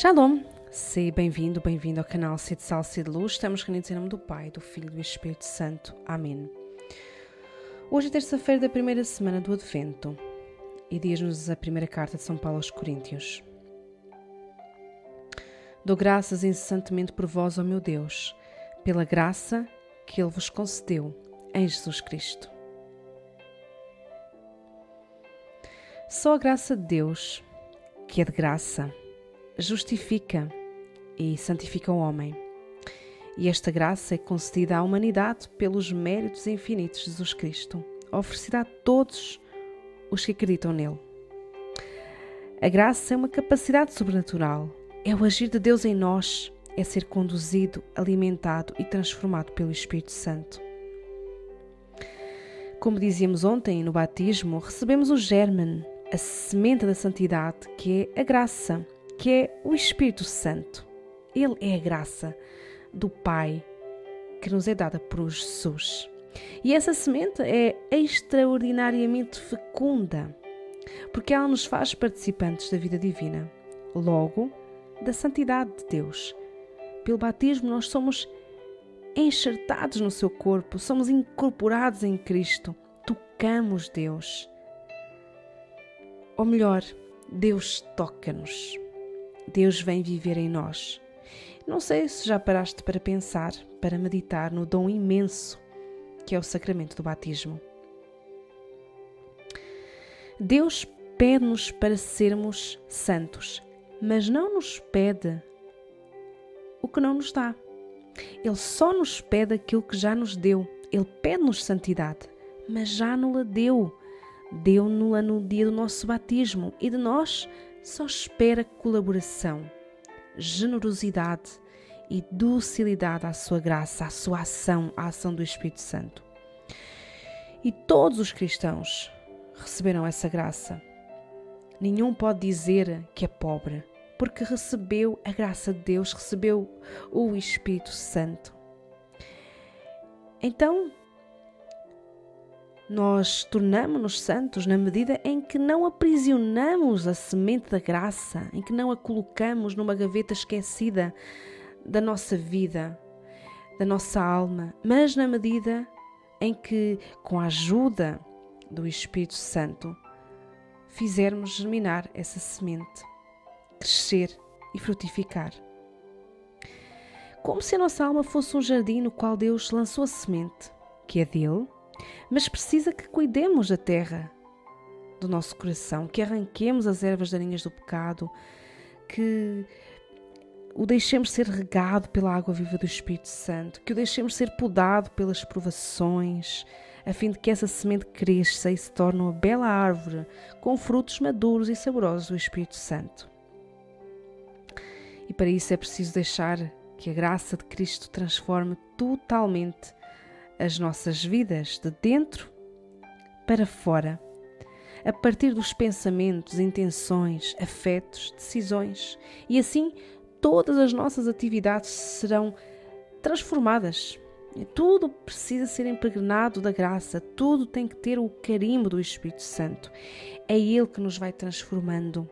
Shalom! Seja bem-vindo, bem-vindo ao canal Sede Sal, Sede Luz. Estamos reunidos em nome do Pai, do Filho e do Espírito Santo. Amém. Hoje é terça-feira da primeira semana do Advento e diz-nos a primeira carta de São Paulo aos Coríntios. Dou graças incessantemente por vós, ó meu Deus, pela graça que Ele vos concedeu em Jesus Cristo. Só a graça de Deus, que é de graça, justifica e santifica o homem. E esta graça é concedida à humanidade pelos méritos infinitos de Jesus Cristo, oferecida a todos os que acreditam nele. A graça é uma capacidade sobrenatural, é o agir de Deus em nós, é ser conduzido, alimentado e transformado pelo Espírito Santo. Como dizíamos ontem no batismo, recebemos o germen, a semente da santidade, que é a graça, que é o Espírito Santo. Ele é a graça do Pai que nos é dada por Jesus. E essa semente é extraordinariamente fecunda, porque ela nos faz participantes da vida divina, logo, da santidade de Deus. Pelo batismo, nós somos enxertados no seu corpo, somos incorporados em Cristo, tocamos Deus. Ou melhor, Deus toca-nos. Deus vem viver em nós. Não sei se já paraste para pensar, para meditar no dom imenso que é o sacramento do batismo. Deus pede-nos para sermos santos, mas não nos pede o que não nos dá. Ele só nos pede aquilo que já nos deu. Ele pede-nos santidade, mas já nos deu. Deu-nos no dia do nosso batismo e de nós só espera colaboração, generosidade e docilidade à sua graça, à sua ação, à ação do Espírito Santo. E todos os cristãos receberam essa graça. Nenhum pode dizer que é pobre, porque recebeu a graça de Deus, recebeu o Espírito Santo. Então, nós tornamos-nos santos na medida em que não aprisionamos a semente da graça, em que não a colocamos numa gaveta esquecida da nossa vida, da nossa alma, mas na medida em que, com a ajuda do Espírito Santo, fizermos germinar essa semente, crescer e frutificar. Como se a nossa alma fosse um jardim no qual Deus lançou a semente, que é dele mas precisa que cuidemos da terra do nosso coração, que arranquemos as ervas daninhas do pecado, que o deixemos ser regado pela água viva do Espírito Santo, que o deixemos ser podado pelas provações, a fim de que essa semente cresça e se torne uma bela árvore com frutos maduros e saborosos do Espírito Santo. E para isso é preciso deixar que a graça de Cristo transforme totalmente as nossas vidas de dentro para fora, a partir dos pensamentos, intenções, afetos, decisões, e assim todas as nossas atividades serão transformadas. Tudo precisa ser impregnado da graça, tudo tem que ter o carimbo do Espírito Santo. É Ele que nos vai transformando.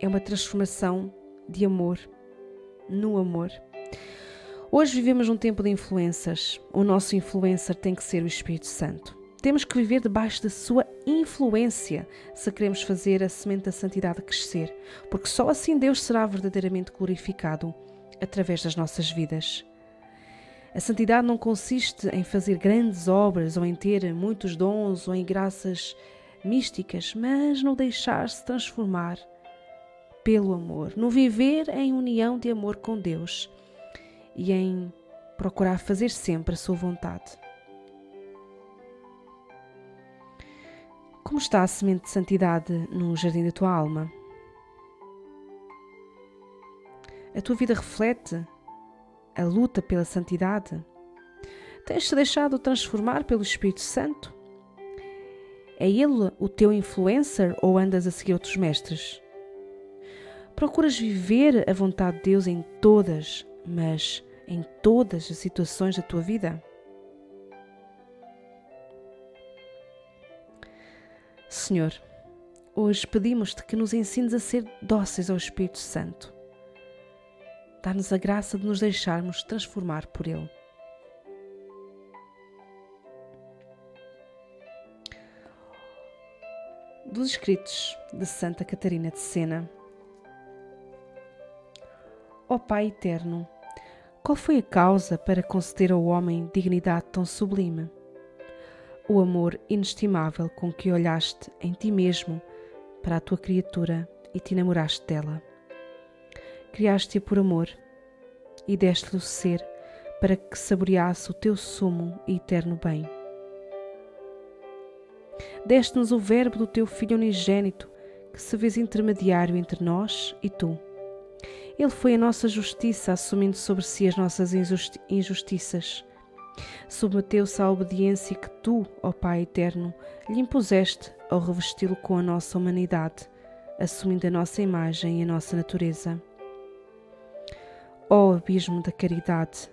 É uma transformação de amor no amor. Hoje vivemos um tempo de influências. O nosso influencer tem que ser o Espírito Santo. Temos que viver debaixo da sua influência se queremos fazer a semente da santidade crescer, porque só assim Deus será verdadeiramente glorificado através das nossas vidas. A santidade não consiste em fazer grandes obras ou em ter muitos dons ou em graças místicas, mas no deixar-se transformar pelo amor, no viver em união de amor com Deus e em procurar fazer sempre a sua vontade. Como está a semente de santidade no jardim da tua alma? A tua vida reflete a luta pela santidade? Tens-te deixado transformar pelo Espírito Santo? É ele o teu influencer ou andas a seguir outros mestres? Procuras viver a vontade de Deus em todas mas em todas as situações da tua vida? Senhor, hoje pedimos-te que nos ensines a ser dóceis ao Espírito Santo, Dá-nos a graça de nos deixarmos transformar por Ele. Dos escritos de Santa Catarina de Sena. Ó Pai eterno, qual foi a causa para conceder ao homem dignidade tão sublime? O amor inestimável com que olhaste em ti mesmo para a tua criatura e te enamoraste dela. Criaste-a por amor e deste-lhe o ser para que saboreasse o teu sumo e eterno bem. Deste-nos o Verbo do teu Filho unigênito, que se fez intermediário entre nós e tu. Ele foi a nossa justiça, assumindo sobre si as nossas injusti injustiças. Submeteu-se à obediência que tu, ó Pai eterno, lhe impuseste ao revesti-lo com a nossa humanidade, assumindo a nossa imagem e a nossa natureza. Ó abismo da caridade,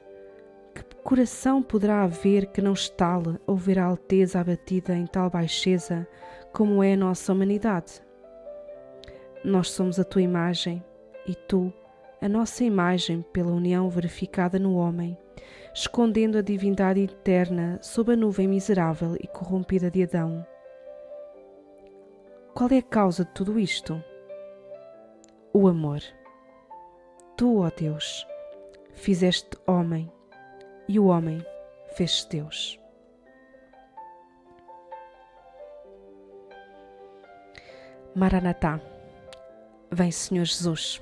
que coração poderá haver que não estale ou ver a alteza abatida em tal baixeza como é a nossa humanidade? Nós somos a tua imagem e tu, a nossa imagem pela união verificada no homem, escondendo a divindade eterna sob a nuvem miserável e corrompida de Adão. Qual é a causa de tudo isto? O amor. Tu, ó Deus, fizeste homem e o homem fez Deus. Maranatá, vem Senhor Jesus.